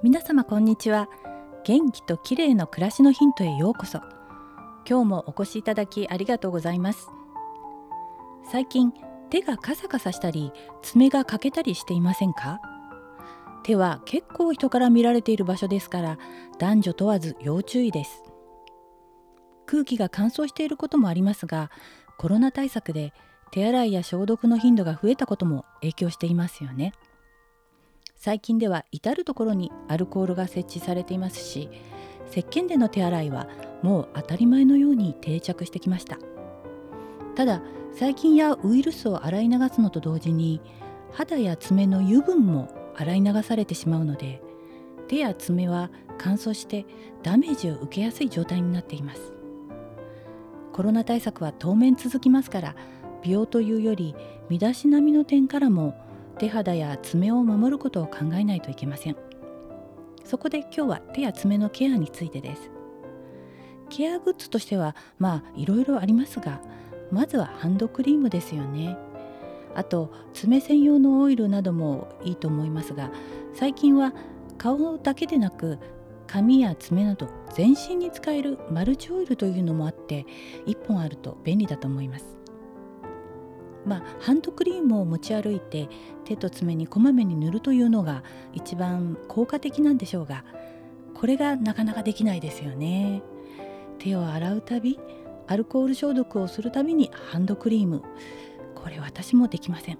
皆様こんにちは。元気と綺麗の暮らしのヒントへようこそ。今日もお越しいただきありがとうございます。最近手がカサカサしたり爪が欠けたりしていませんか？手は結構人から見られている場所ですから男女問わず要注意です。空気が乾燥していることもありますがコロナ対策で手洗いや消毒の頻度が増えたことも影響していますよね。最近では至る所にアルコールが設置されていますし石鹸での手洗いはもう当たり前のように定着してきました。ただ細菌やウイルスを洗い流すのと同時に肌や爪の油分も洗い流されてしまうので手や爪は乾燥してダメージを受けやすい状態になっています。コロナ対策は当面続きますから美容というより身だしなみの点からも手肌や爪を守ることを考えないといけません。そこで今日は手や爪のケアについてです。ケアグッズとしてはまあいろいろありますがまずはハンドクリームですよね。あと爪専用のオイルなどもいいと思いますが最近は顔だけでなく髪や爪など全身に使えるマルチオイルというのもあって1本あると便利だと思います。まあ、ハンドクリームを持ち歩いて手と爪にこまめに塗るというのが一番効果的なんでしょうがこれがなかなかできないですよね。手を洗うたびアルコール消毒をするたびにハンドクリームこれ私もできません。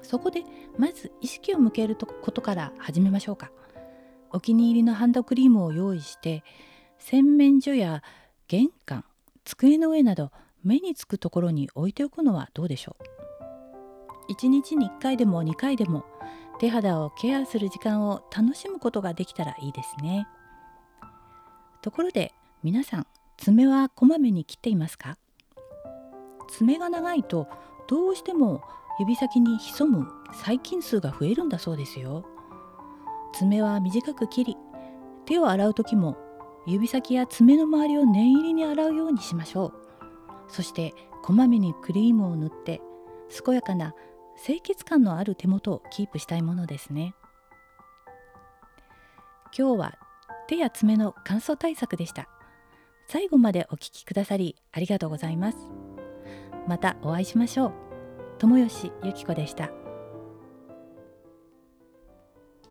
そこでまず意識を向けることから始めましょうか。お気に入りのハンドクリームを用意して洗面所や玄関机の上など目につくところに置いておくのはどうでしょう？1日に1回でも2回でも手肌をケアする時間を楽しむことができたらいいですね。ところで皆さん爪はこまめに切っていますか？爪が長いとどうしても指先に潜む細菌数が増えるんだそうですよ。爪は短く切り手を洗う時も指先や爪の周りを念入りに洗うようにしましょう。そしてこまめにクリームを塗って健やかな清潔感のある手元をキープしたいものですね。今日は手や爪の乾燥対策でした。最後までお聞きくださりありがとうございます。またお会いしましょう。友吉ゆき子でした。